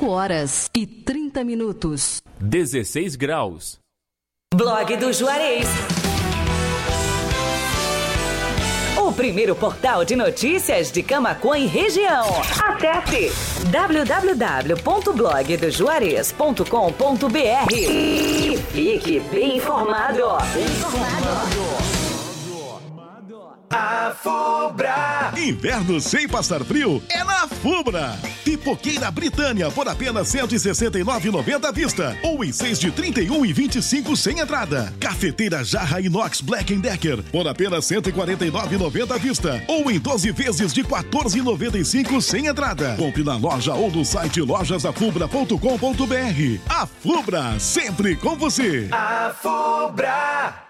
5 horas e 30 minutos. 16 graus. Blog do Juarez. O primeiro portal de notícias de Camacuã e região. Acesse www.blogdojuarez.com.br e fique bem informado. Bem informado. A Fubra. Inverno sem passar frio é na Fubra. Pipoqueira Britânia por apenas 169,90 à vista ou em 6 de 31 e 25 sem entrada. Cafeteira Jarra Inox Black Decker por apenas 149,90 à vista ou em 12 vezes de 14,95 sem entrada. Compre na loja ou no site lojasafubra.com.br. A Fubra sempre com você. A Fubra.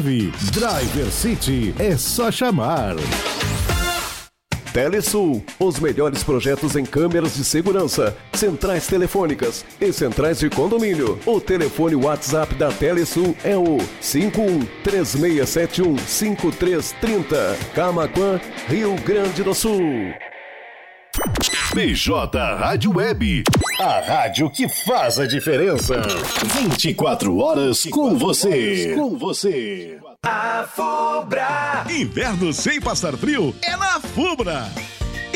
Driver City é só chamar. Telesul, os melhores projetos em câmeras de segurança, centrais telefônicas e centrais de condomínio. O telefone WhatsApp da Telesul é o 5136715330, Camaquã, Rio Grande do Sul. BJ Rádio Web, a rádio que faz a diferença. 24 horas com você. Com você. A Fubra. Inverno sem passar frio é na Fubra.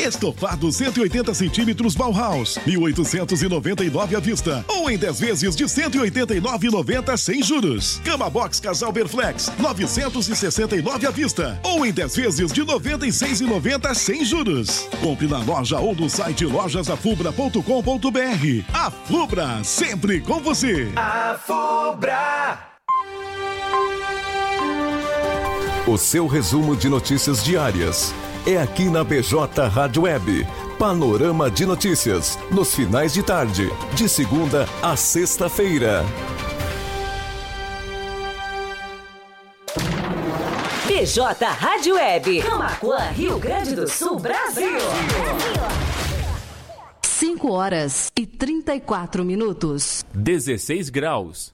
Estofado 180 centímetros Bauhaus, 1.899 à vista. Ou em 10 vezes de 189,90 sem juros. Cama Box Casal Berflex, 969 à vista. Ou em 10 vezes de 96,90 sem juros. Compre na loja ou no site lojasafubra.com.br. A Fubra, sempre com você. A Fubra. O seu resumo de notícias diárias é aqui na BJ Rádio Web. Panorama de notícias, nos finais de tarde, de segunda a sexta-feira. BJ Rádio Web. Camacuã, Rio Grande do Sul, Brasil. 5 horas e 34 minutos. 16 graus.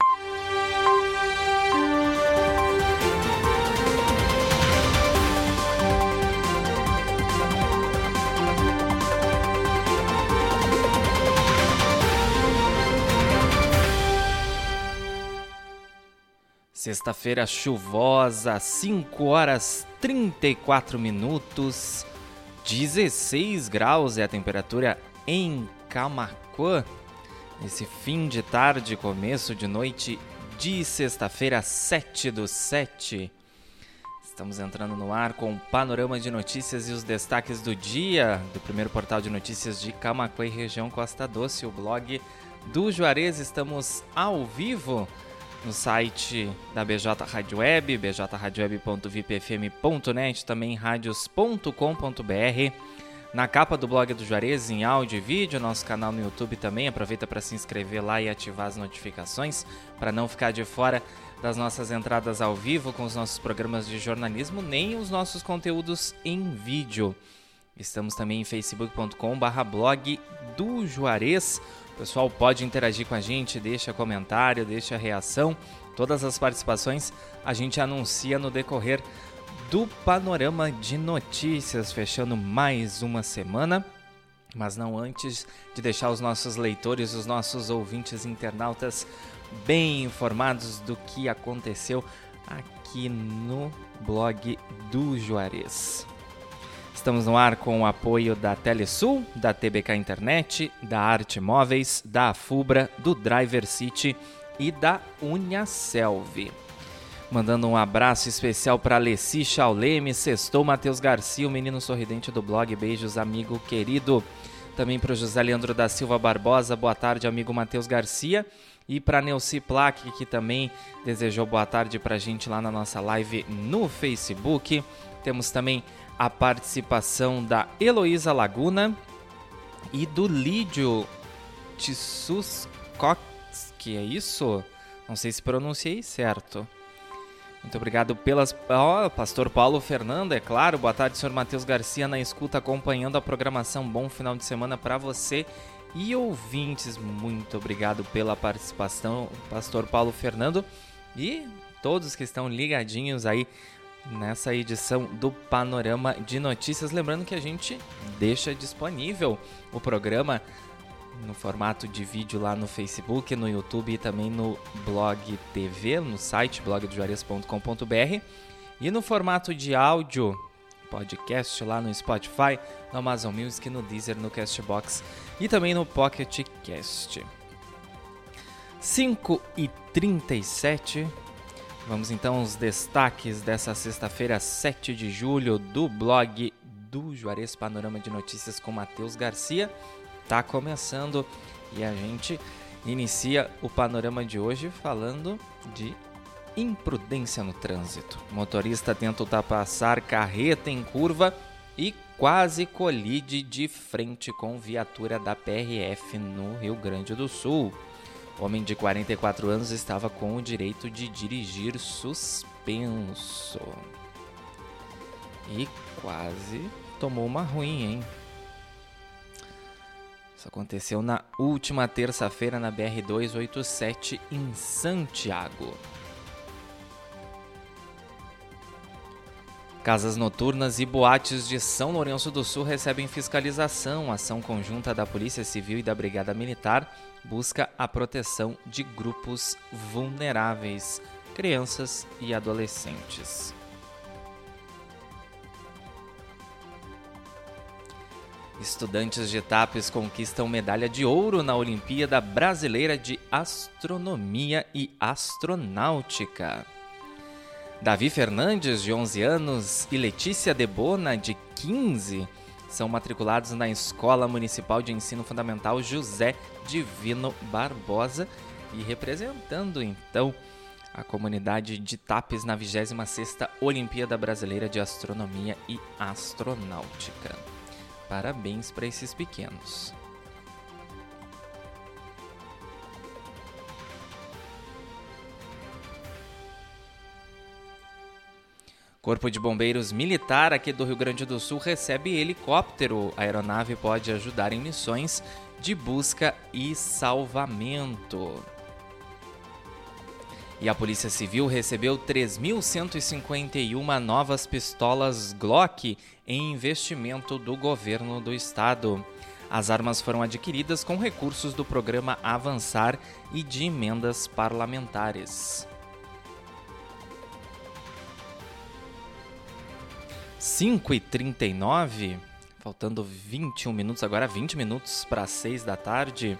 Sexta-feira chuvosa, 5 horas 34 minutos, 16 graus é a temperatura em Camacuã. Esse fim de tarde, começo de noite de sexta-feira, 7 do 7. Estamos entrando no ar com o panorama de notícias e os destaques do dia do primeiro portal de notícias de Camacuã e região Costa Doce, o blog do Juarez. Estamos ao vivo no site da BJ Rádio Web, bjradioweb.vipfm.net, também radios.com.br. Na capa do blog do Juarez, em áudio e vídeo, nosso canal no YouTube também. Aproveita para se inscrever lá e ativar as notificações para não ficar de fora das nossas entradas ao vivo com os nossos programas de jornalismo, nem os nossos conteúdos em vídeo. Estamos também em facebook.com/barra blog do Juarez. O pessoal pode interagir com a gente, deixa comentário, deixa reação. Todas as participações a gente anuncia no decorrer do panorama de notícias, fechando mais uma semana. Mas não antes de deixar os nossos leitores, os nossos ouvintes internautas bem informados do que aconteceu aqui no blog do Juarez. Estamos no ar com o apoio da Telesul, da TBK Internet, da Arte Móveis, da Afubra, do Driver City e da Uniaselv. Mandando um abraço especial para Alessi Chauleme, Sextou Matheus Garcia, o menino sorridente do blog. Beijos, amigo querido. Também para o José Leandro da Silva Barbosa, boa tarde, amigo Matheus Garcia. E para Neuci Plaque, que também desejou boa tarde para a gente lá na nossa live no Facebook. Temos também a participação da Heloísa Laguna e do Lídio que é isso? Não sei se pronunciei certo. Muito obrigado pelas. Oh, Pastor Paulo Fernando, é claro. Boa tarde, senhor Matheus Garcia, na escuta, acompanhando a programação. Bom final de semana para você e ouvintes. Muito obrigado pela participação, Pastor Paulo Fernando. E todos que estão ligadinhos aí nessa edição do Panorama de Notícias. Lembrando que a gente deixa disponível o programa no formato de vídeo lá no Facebook, no YouTube e também no blog TV, no site blogdojuarez.com.br e no formato de áudio, podcast lá no Spotify, no Amazon Music, no Deezer, no Castbox e também no Pocket Cast. 5 e 37 Vamos então aos destaques dessa sexta-feira, 7 de julho, do blog do Juarez Panorama de Notícias com Matheus Garcia. Tá começando e a gente inicia o panorama de hoje falando de imprudência no trânsito. Motorista tenta ultrapassar carreta em curva e quase colide de frente com viatura da PRF no Rio Grande do Sul. Homem de 44 anos estava com o direito de dirigir suspenso. E quase tomou uma ruim, hein? Isso aconteceu na última terça-feira na BR-287 em Santiago. Casas noturnas e boates de São Lourenço do Sul recebem fiscalização. Ação conjunta da Polícia Civil e da Brigada Militar busca a proteção de grupos vulneráveis, crianças e adolescentes. Estudantes de TAPES conquistam medalha de ouro na Olimpíada Brasileira de Astronomia e Astronáutica. Davi Fernandes, de 11 anos, e Letícia Debona, de 15, são matriculados na Escola Municipal de Ensino Fundamental José Divino Barbosa e representando então a comunidade de Tapes na 26ª Olimpíada Brasileira de Astronomia e Astronáutica. Parabéns para esses pequenos. Corpo de Bombeiros Militar aqui do Rio Grande do Sul recebe helicóptero. A aeronave pode ajudar em missões de busca e salvamento. E a Polícia Civil recebeu 3.151 novas pistolas Glock em investimento do governo do estado. As armas foram adquiridas com recursos do programa Avançar e de emendas parlamentares. 5 e 39 faltando 21 minutos, agora 20 minutos para 6 da tarde.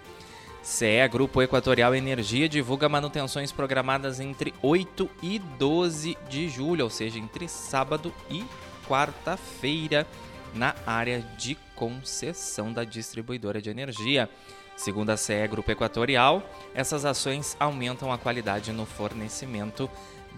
CE Grupo Equatorial Energia divulga manutenções programadas entre 8 e 12 de julho, ou seja, entre sábado e quarta-feira, na área de concessão da distribuidora de energia. Segundo a CE Grupo Equatorial, essas ações aumentam a qualidade no fornecimento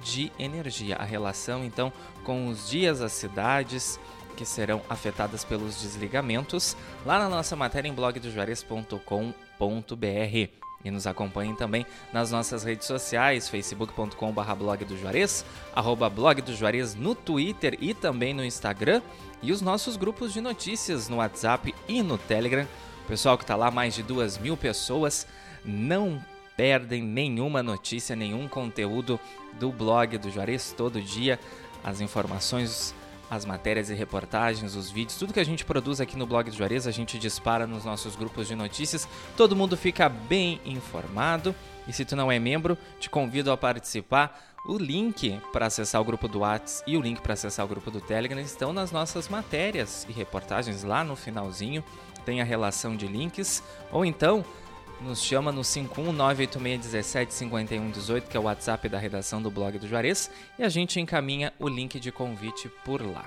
de energia. A relação, então, com os dias das cidades que serão afetadas pelos desligamentos, lá na nossa matéria em blogdojuarez.com.br. E nos acompanhem também nas nossas redes sociais, facebook.com.br blog do Juarez, arroba blog do Juarez no Twitter e também no Instagram, e os nossos grupos de notícias no WhatsApp e no Telegram. O pessoal que está lá, mais de duas mil pessoas, não perdem nenhuma notícia, nenhum conteúdo do blog do Juarez todo dia. As informações as matérias e reportagens, os vídeos, tudo que a gente produz aqui no blog do Juarez, a gente dispara nos nossos grupos de notícias. Todo mundo fica bem informado. E se tu não é membro, te convido a participar. O link para acessar o grupo do Whats e o link para acessar o grupo do Telegram estão nas nossas matérias e reportagens lá no finalzinho. Tem a relação de links. Ou então, nos chama no 51986175118, que é o WhatsApp da redação do blog do Juarez, e a gente encaminha o link de convite por lá.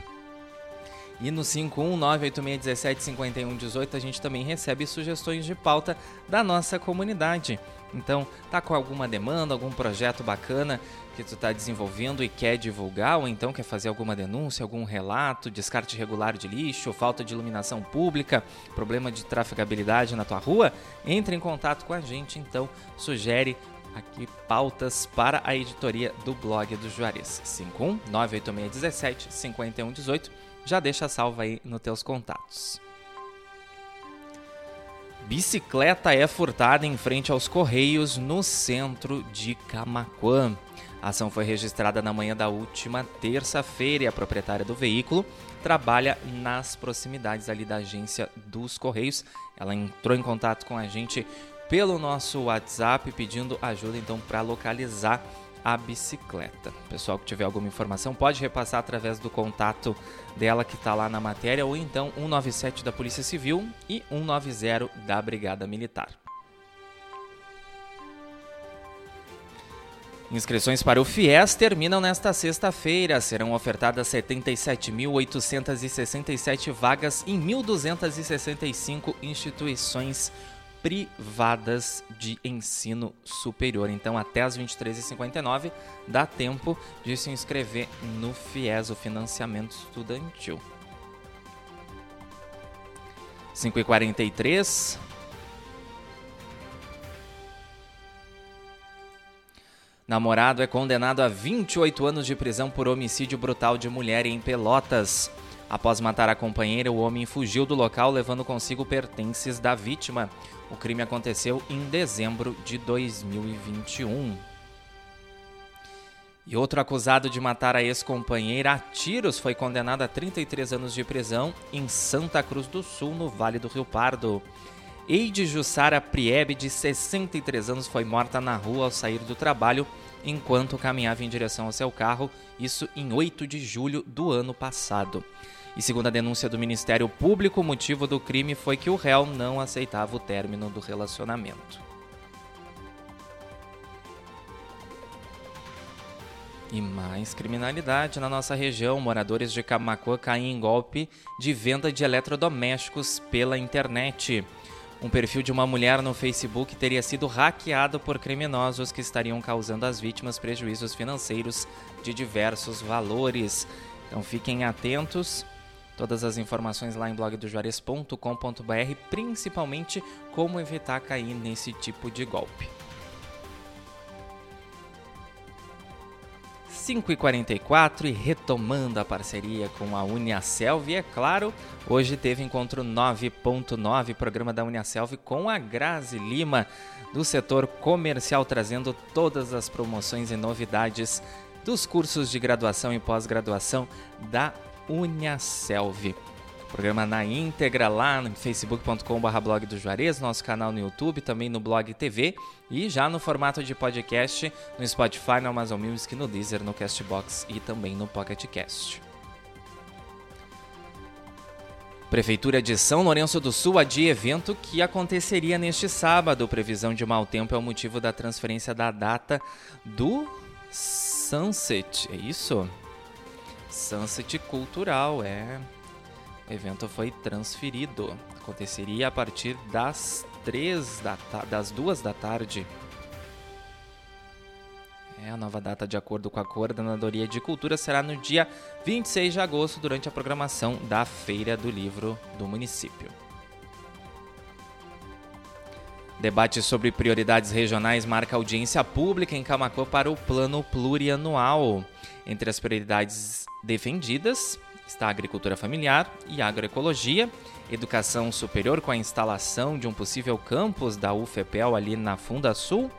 E no 51986175118 a gente também recebe sugestões de pauta da nossa comunidade. Então, tá com alguma demanda, algum projeto bacana que tu está desenvolvendo e quer divulgar, ou então quer fazer alguma denúncia, algum relato, descarte irregular de lixo, falta de iluminação pública, problema de trafegabilidade na tua rua, entre em contato com a gente, então sugere aqui pautas para a editoria do blog do Juarez. 51 98617 5118. Já deixa salva aí nos teus contatos. Bicicleta é furtada em frente aos Correios no centro de Camaquã. A ação foi registrada na manhã da última terça-feira e a proprietária do veículo trabalha nas proximidades ali da agência dos Correios. Ela entrou em contato com a gente pelo nosso WhatsApp pedindo ajuda então para localizar a bicicleta. Pessoal que tiver alguma informação pode repassar através do contato dela que está lá na matéria ou então 197 da Polícia Civil e 190 da Brigada Militar. Inscrições para o FIES terminam nesta sexta-feira. Serão ofertadas 77.867 vagas em 1.265 instituições privadas de ensino superior. Então, até as 23h59 dá tempo de se inscrever no FIES, o financiamento estudantil. 5h43. Namorado é condenado a 28 anos de prisão por homicídio brutal de mulher em Pelotas. Após matar a companheira, o homem fugiu do local levando consigo pertences da vítima. O crime aconteceu em dezembro de 2021. E outro acusado de matar a ex-companheira a tiros foi condenado a 33 anos de prisão em Santa Cruz do Sul, no Vale do Rio Pardo. Eide Jussara Priebe, de 63 anos, foi morta na rua ao sair do trabalho enquanto caminhava em direção ao seu carro, isso em 8 de julho do ano passado. E segundo a denúncia do Ministério Público, o motivo do crime foi que o réu não aceitava o término do relacionamento. E mais criminalidade na nossa região. Moradores de Camacuã caem em golpe de venda de eletrodomésticos pela internet. Um perfil de uma mulher no Facebook teria sido hackeado por criminosos que estariam causando às vítimas prejuízos financeiros de diversos valores. Então fiquem atentos. Todas as informações lá em blogdojuarez.com.br, principalmente como evitar cair nesse tipo de golpe. 5h44 e retomando a parceria com a Uniaselv, é claro, hoje teve encontro 9.9, programa da Uniaselv com a Grazi Lima, do setor comercial, trazendo todas as promoções e novidades dos cursos de graduação e pós-graduação da Uniaselv. Programa na íntegra lá no facebook.com.br blog do Juarez, nosso canal no YouTube, também no Blog TV e já no formato de podcast no Spotify, no Amazon Music, no Deezer, no Castbox e também no Pocket Cast. Prefeitura de São Lourenço do Sul adia evento que aconteceria neste sábado. Previsão de mau tempo é o motivo da transferência da data do Sunset. É isso? Sunset Cultural, é. O evento foi transferido. Aconteceria a partir das três da das duas da tarde. É, a nova data, de acordo com a Coordenadoria de Cultura, será no dia 26 de agosto, durante a programação da Feira do Livro do município. Debate sobre prioridades regionais marca audiência pública em Camacuã para o plano plurianual. Entre as prioridades defendidas está a agricultura familiar e agroecologia, educação superior com a instalação de um possível campus da UFPEL ali na Funda Sul,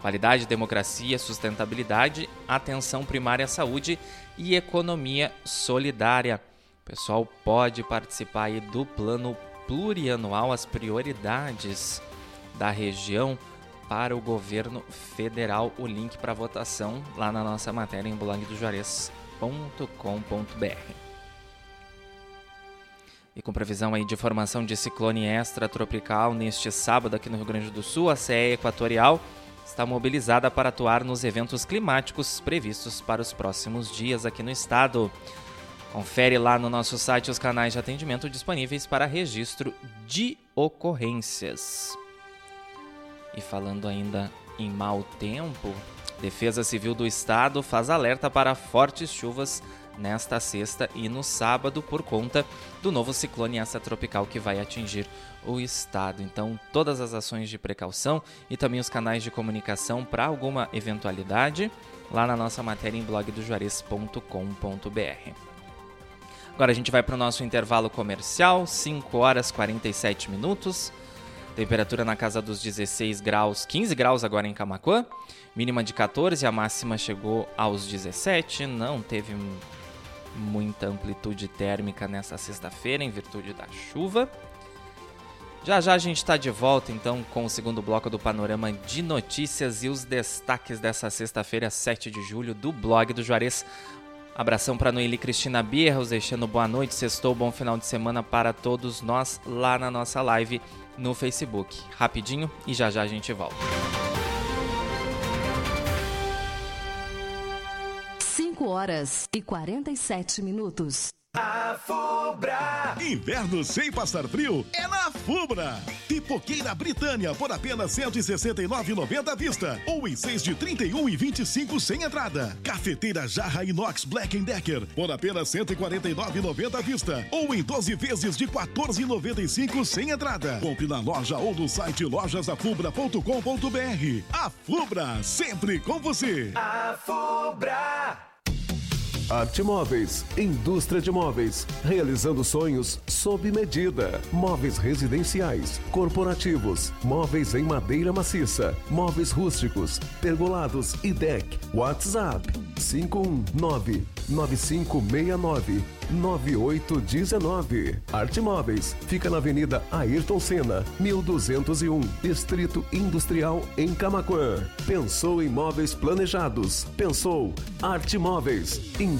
qualidade, democracia, sustentabilidade, atenção primária à saúde e economia solidária. O pessoal pode participar aí do plano plurianual, as prioridades da região para o governo federal. O link para votação lá na nossa matéria em blogdojuarez.com.br. E com previsão aí de formação de ciclone extratropical neste sábado aqui no Rio Grande do Sul, a CE Equatorial está mobilizada para atuar nos eventos climáticos previstos para os próximos dias aqui no estado. Confere lá no nosso site os canais de atendimento disponíveis para registro de ocorrências. E falando ainda em mau tempo, Defesa Civil do Estado faz alerta para fortes chuvas nesta sexta e no sábado por conta do novo ciclone extratropical que vai atingir o estado. Então, todas as ações de precaução e também os canais de comunicação para alguma eventualidade lá na nossa matéria em blogdojuarez.com.br. Agora a gente vai para o nosso intervalo comercial, 5 horas 47 minutos. Temperatura na casa dos 16 graus, 15 graus agora em Camacuã. Mínima de 14, a máxima chegou aos 17. Não teve muita amplitude térmica nessa sexta-feira em virtude da chuva. Já já a gente está de volta então com o segundo bloco do panorama de notícias e os destaques dessa sexta-feira, 7 de julho, do blog do Juarez. Abração para Noeli Cristina Bierros, deixando boa noite, sextou, bom final de semana para todos nós lá na nossa live no Facebook. Rapidinho e já já a gente volta. 5 horas e 47 minutos. A Fubra. Inverno sem passar frio é na Fubra. Pipoqueira Britânia por apenas 169,90 à vista. Ou em 6 de 31 e 25 sem entrada. Cafeteira Jarra Inox Black Decker por apenas 149,90 à vista. Ou em 12 vezes de 14,95 sem entrada. Compre na loja ou no site lojasafubra.com.br. A Fubra, sempre com você. A Fubra. Arte Móveis, indústria de móveis, realizando sonhos sob medida. Móveis residenciais, corporativos, móveis em madeira maciça, móveis rústicos, pergolados e deck. WhatsApp 519 9569 9819. Arte Móveis fica na Avenida Ayrton Senna, 1201, Distrito Industrial em Camaquã. Pensou em móveis planejados? Pensou Arte Móveis, indústria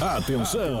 Atenção!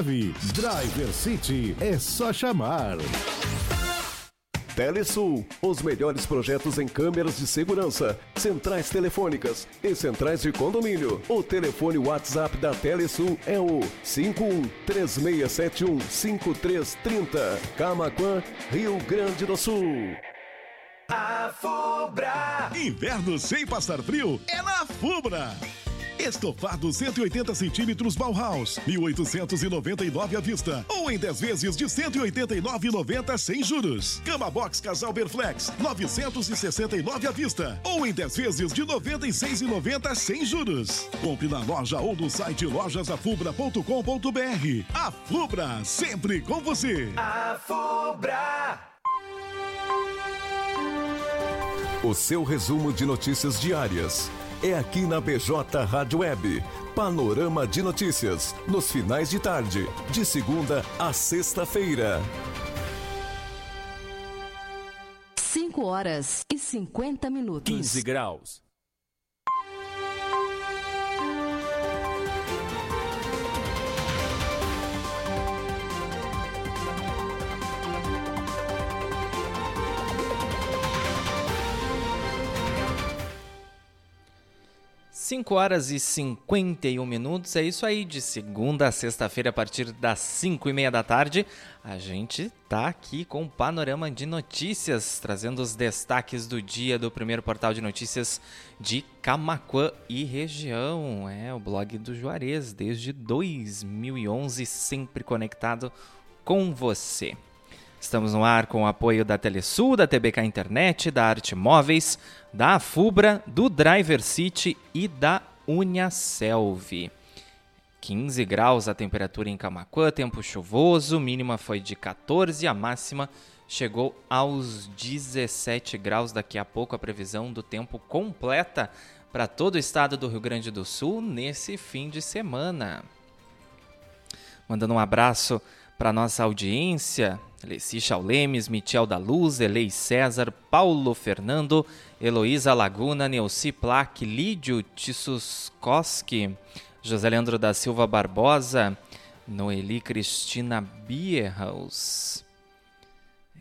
Driver City é só chamar. Telesul, os melhores projetos em câmeras de segurança, centrais telefônicas e centrais de condomínio. O telefone WhatsApp da Telesul é o 5136715330, Camaquã, Rio Grande do Sul. A Fubra. Inverno sem passar frio é na Fubra. Estofado 180 centímetros Bauhaus, 1.899 à vista. Ou em 10 vezes de 189,90 sem juros. Cama Box Casal Berflex, 969 à vista. Ou em 10 vezes de 96,90 sem juros. Compre na loja ou no site lojasafubra.com.br. A Fubra, sempre com você. A Fubra. O seu resumo de notícias diárias é aqui na BJ Rádio Web. Panorama de notícias, nos finais de tarde, de segunda a sexta-feira. 5 horas e 50 minutos. 15 graus. Cinco horas e 51 minutos, é isso aí, de segunda a sexta-feira, a partir das 5 e meia da tarde, a gente tá aqui com o panorama de notícias, trazendo os destaques do dia do primeiro portal de notícias de Camaquã e região. É o blog do Juarez, desde 2011, sempre conectado com você. Estamos no ar com o apoio da Telesul, da TBK Internet, da Arte Móveis, da Afubra, do Driver City e da Uniaselv. 15 graus a temperatura em Camacuã, tempo chuvoso, mínima foi de 14, a máxima chegou aos 17 graus. Daqui a pouco a previsão do tempo completa para todo o estado do Rio Grande do Sul nesse fim de semana. Mandando um abraço para nossa audiência, Leci Chaulemes, Michel da Luz, Elei César, Paulo Fernando, Heloísa Laguna, Neuci Plaque, Lídio Tissuskoski, José Leandro da Silva Barbosa, Noeli Cristina Bierhaus.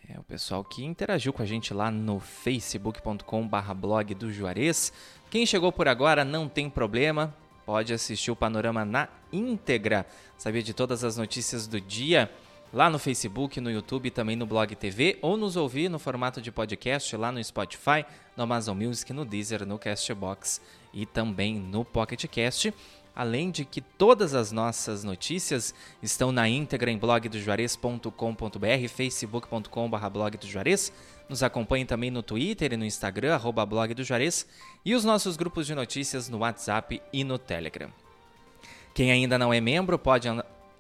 É o pessoal que interagiu com a gente lá no facebook.com barra blog do Juarez. Quem chegou por agora não tem problema, pode assistir o panorama na íntegra, saber de todas as notícias do dia lá no Facebook, no YouTube também no Blog TV, ou nos ouvir no formato de podcast lá no Spotify, no Amazon Music, no Deezer, no Castbox e também no Pocket Cast. Além de que todas as nossas notícias estão na íntegra em blogdojuarez.com.br, facebook.com.br blog. Nos acompanhe também no Twitter e no Instagram, arroba blog do Juarez, e os nossos grupos de notícias no WhatsApp e no Telegram. Quem ainda não é membro pode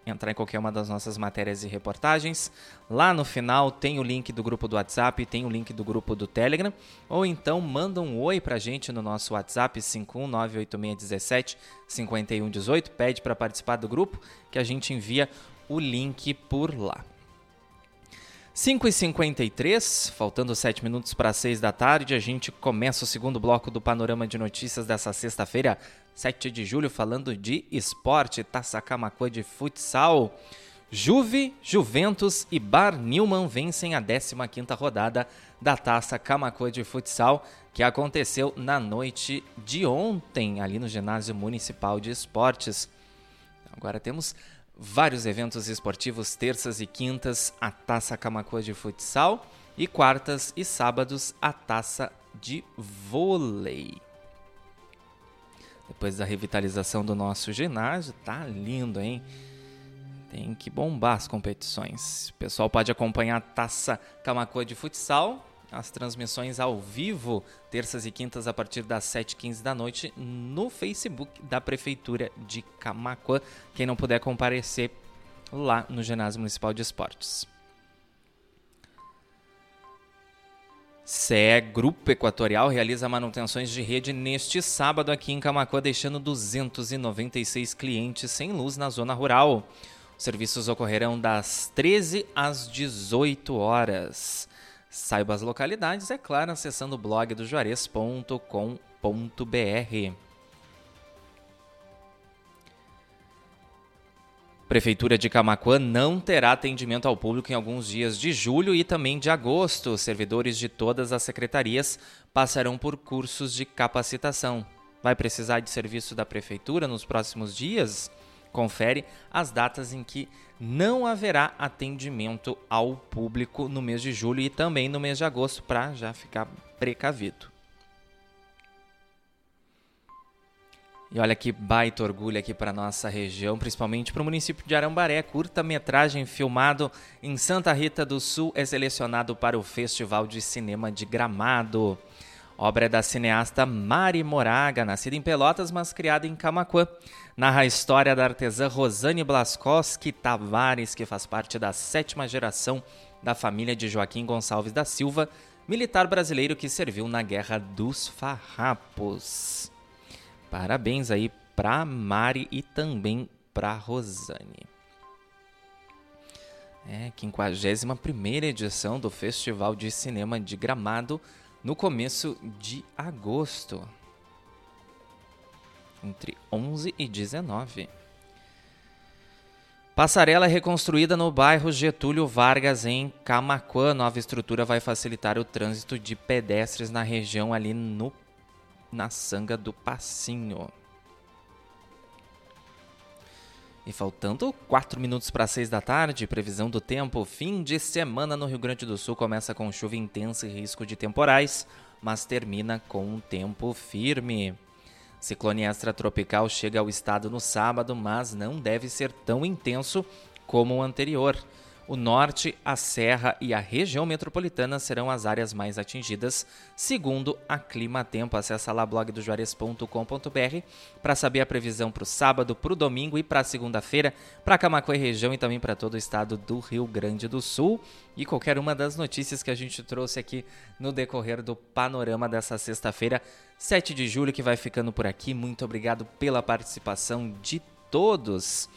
entrar em qualquer uma das nossas matérias e reportagens. Lá no final tem o link do grupo do WhatsApp, tem o link do grupo do Telegram, ou então manda um oi pra gente no nosso WhatsApp 51986175118, pede para participar do grupo que a gente envia o link por lá. 5h53, faltando 7 minutos para 6 da tarde, a gente começa o segundo bloco do Panorama de Notícias dessa sexta-feira, 7 de julho, falando de esporte, Taça Camacuã de futsal. Juve, Juventus e Bar Newman vencem a 15ª rodada da Taça Camacuã de futsal, que aconteceu na noite de ontem, ali no Ginásio Municipal de Esportes. Agora temos vários eventos esportivos, terças e quintas, a Taça Camacuã de futsal e quartas e sábados, a Taça de vôlei. Depois da revitalização do nosso ginásio, tá lindo, hein? Tem que bombar as competições. O pessoal pode acompanhar a Taça Camacuã de futsal as transmissões ao vivo, terças e quintas, a partir das 7h15 da noite, no Facebook da Prefeitura de Camacuã. Quem não puder comparecer lá no Ginásio Municipal de Esportes. CE Grupo Equatorial realiza manutenções de rede neste sábado aqui em Camacuã, deixando 296 clientes sem luz na zona rural. Os serviços ocorrerão das 13 às 18 horas. Saiba as localidades, é claro, acessando o blog do juarez.com.br. Prefeitura de Camacuã não terá atendimento ao público em alguns dias de julho e também de agosto. Os servidores de todas as secretarias passarão por cursos de capacitação. Vai precisar de serviço da prefeitura nos próximos dias? Confere as datas em que não haverá atendimento ao público no mês de julho e também no mês de agosto, para já ficar precavido. E olha que baita orgulho aqui para nossa região, principalmente para o município de Arambaré. Curta-metragem filmado em Santa Rita do Sul é selecionado para o Festival de Cinema de Gramado. Obra da cineasta Mari Moraga, nascida em Pelotas, mas criada em Camacuã narra a história da artesã Rosane Blaskowski Tavares, que faz parte da sétima geração da família de Joaquim Gonçalves da Silva, militar brasileiro que serviu na Guerra dos Farrapos. Parabéns aí para Mari e também para Rosane. É, 51 edição do Festival de Cinema de Gramado no começo de agosto. Entre 11 e 19. Passarela é reconstruída no bairro Getúlio Vargas, em Camacuã. Nova estrutura vai facilitar o trânsito de pedestres na região ali no, na Sanga do Passinho. E faltando 4 minutos para 6 da tarde, previsão do tempo, fim de semana no Rio Grande do Sul começa com chuva intensa e risco de temporais, mas termina com um tempo firme. Ciclone extratropical chega ao estado no sábado, mas não deve ser tão intenso como o anterior. O norte, a serra e a região metropolitana serão as áreas mais atingidas, segundo a Clima Tempo. Acesse lá blogdojuarez.com.br para saber a previsão para o sábado, para o domingo e para a segunda-feira, para Camacuã e região e também para todo o estado do Rio Grande do Sul. E qualquer uma das notícias que a gente trouxe aqui no decorrer do panorama dessa sexta-feira, 7 de julho, que vai ficando por aqui. Muito obrigado pela participação de todos,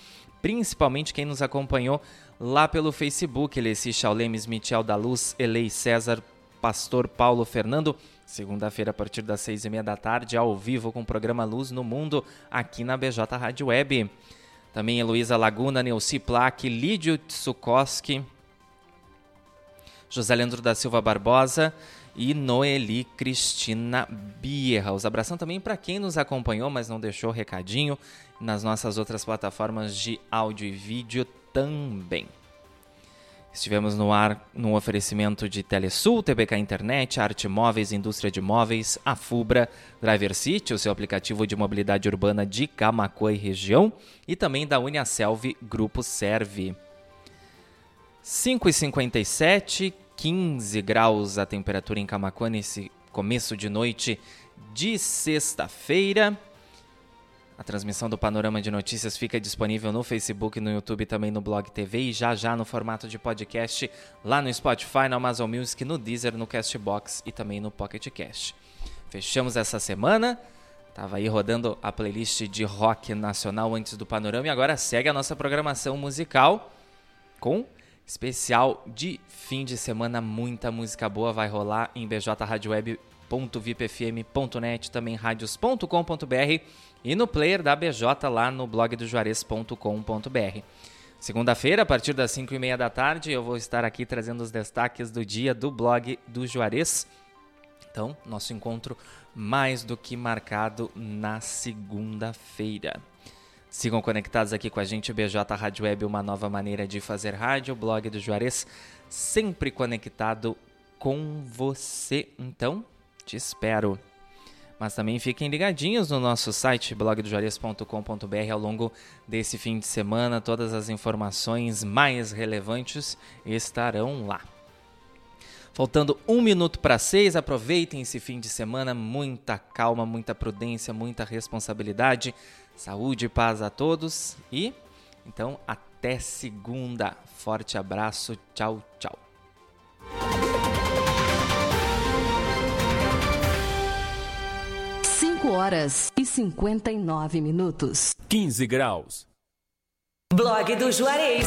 principalmente quem nos acompanhou lá pelo Facebook, Eleci Chaulemes, Michel da Luz, Elei César, Pastor Paulo Fernando. Segunda-feira, a partir das seis e meia da tarde, ao vivo com o programa Luz no Mundo, aqui na BJ Rádio Web. Também Heloísa Laguna, Neuci Plaque, Lídio Tsukoski, José Leandro da Silva Barbosa e Noeli Cristina Bierra. Os abração também para quem nos acompanhou, mas não deixou recadinho nas nossas outras plataformas de áudio e vídeo também. Estivemos no ar no oferecimento de Telesul, TBK Internet, Arte Móveis, Indústria de Móveis, a Fubra, Driver City, o seu aplicativo de mobilidade urbana de Camacuã e região, e também da Uniaselv Grupo Serve. 5h57, 15 graus a temperatura em Camacuã nesse começo de noite de sexta-feira. A transmissão do Panorama de Notícias fica disponível no Facebook, no YouTube também no Blog TV e já já no formato de podcast lá no Spotify, no Amazon Music, no Deezer, no Castbox e também no Pocket Cast. Fechamos essa semana. Tava aí rodando a playlist de rock nacional antes do Panorama e agora segue a nossa programação musical com especial de fim de semana. Muita música boa vai rolar em bjradioweb.vipfm.net, também radios.com.br e no player da BJ lá no blog do Juarez.com.br. Segunda-feira, a partir das 5 e meia da tarde, eu vou estar aqui trazendo os destaques do dia do blog do Juarez. Então, nosso encontro mais do que marcado na segunda-feira. Sigam conectados aqui com a gente, BJ Rádio Web, uma nova maneira de fazer rádio, blog do Juarez, sempre conectado com você. Então, te espero. Mas também fiquem ligadinhos no nosso site blogdojuarez.com.br ao longo desse fim de semana. Todas as informações mais relevantes estarão lá. Faltando um minuto para seis, aproveitem esse fim de semana. Muita calma, muita prudência, muita responsabilidade. Saúde e paz a todos. E então, até segunda. Forte abraço. Tchau, tchau. 5 horas e 59 minutos. 15 graus. Blog do Juarez.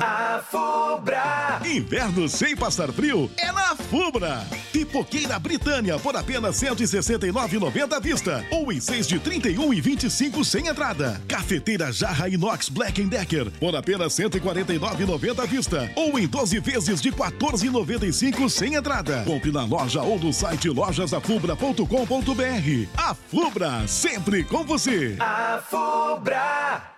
A Fubra. Inverno sem passar frio é na Fubra. Pipoqueira Britânia por apenas R$ 169,90 à vista. Ou em 6 de R$ 31,25 sem entrada. Cafeteira Jarra Inox Black Decker por apenas R$ 149,90 à vista. Ou em 12 vezes de R$ 14,95 sem entrada. Compre na loja ou no site lojasafubra.com.br. A Fubra, sempre com você. A Fubra.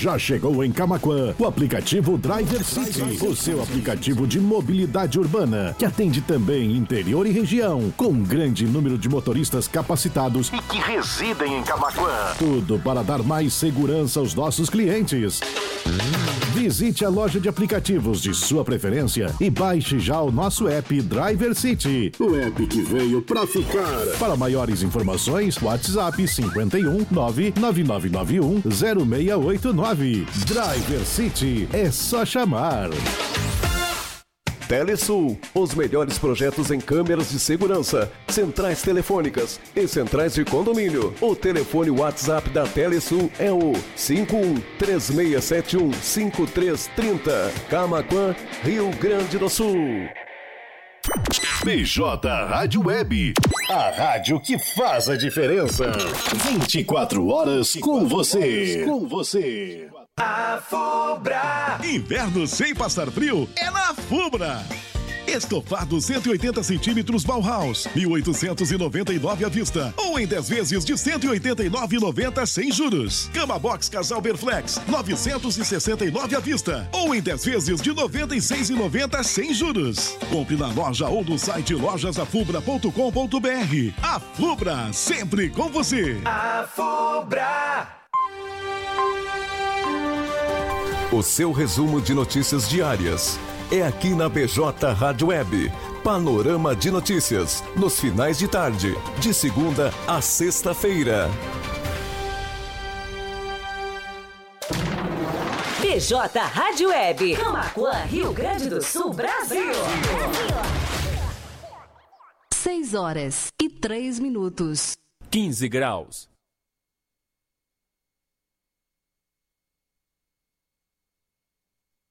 Já chegou em Camaquã o aplicativo Driver City, o seu aplicativo de mobilidade urbana, que atende também interior e região, com um grande número de motoristas capacitados e que residem em Camaquã. Tudo para dar mais segurança aos nossos clientes. Visite a loja de aplicativos de sua preferência e baixe já o nosso app Driver City. O app que veio pra ficar. Para maiores informações, WhatsApp 51 99991 0689. Driver City é só chamar. Telesul, os melhores projetos em câmeras de segurança, centrais telefônicas e centrais de condomínio. O telefone WhatsApp da Telesul é o 5136715330, Camaquã, Rio Grande do Sul. BJ Rádio Web, a rádio que faz a diferença. 24 horas com você. Com você. A Fubra. Inverno sem passar frio é na Fubra. Estofado 180 centímetros Bauhaus, 1.899 à vista. Ou em 10 vezes de 189,90 sem juros. Cama Box Casal Berflex, 969 à vista. Ou em 10 vezes de 96,90 sem juros. Compre na loja ou no site lojasafubra.com.br. A Fubra, sempre com você. A Fubra. O seu resumo de notícias diárias é aqui na BJ Rádio Web. Panorama de notícias, nos finais de tarde, de segunda a sexta-feira. BJ Rádio Web. Camaquã, Rio Grande do Sul, Brasil. 6 horas e 3 minutos. 15 graus.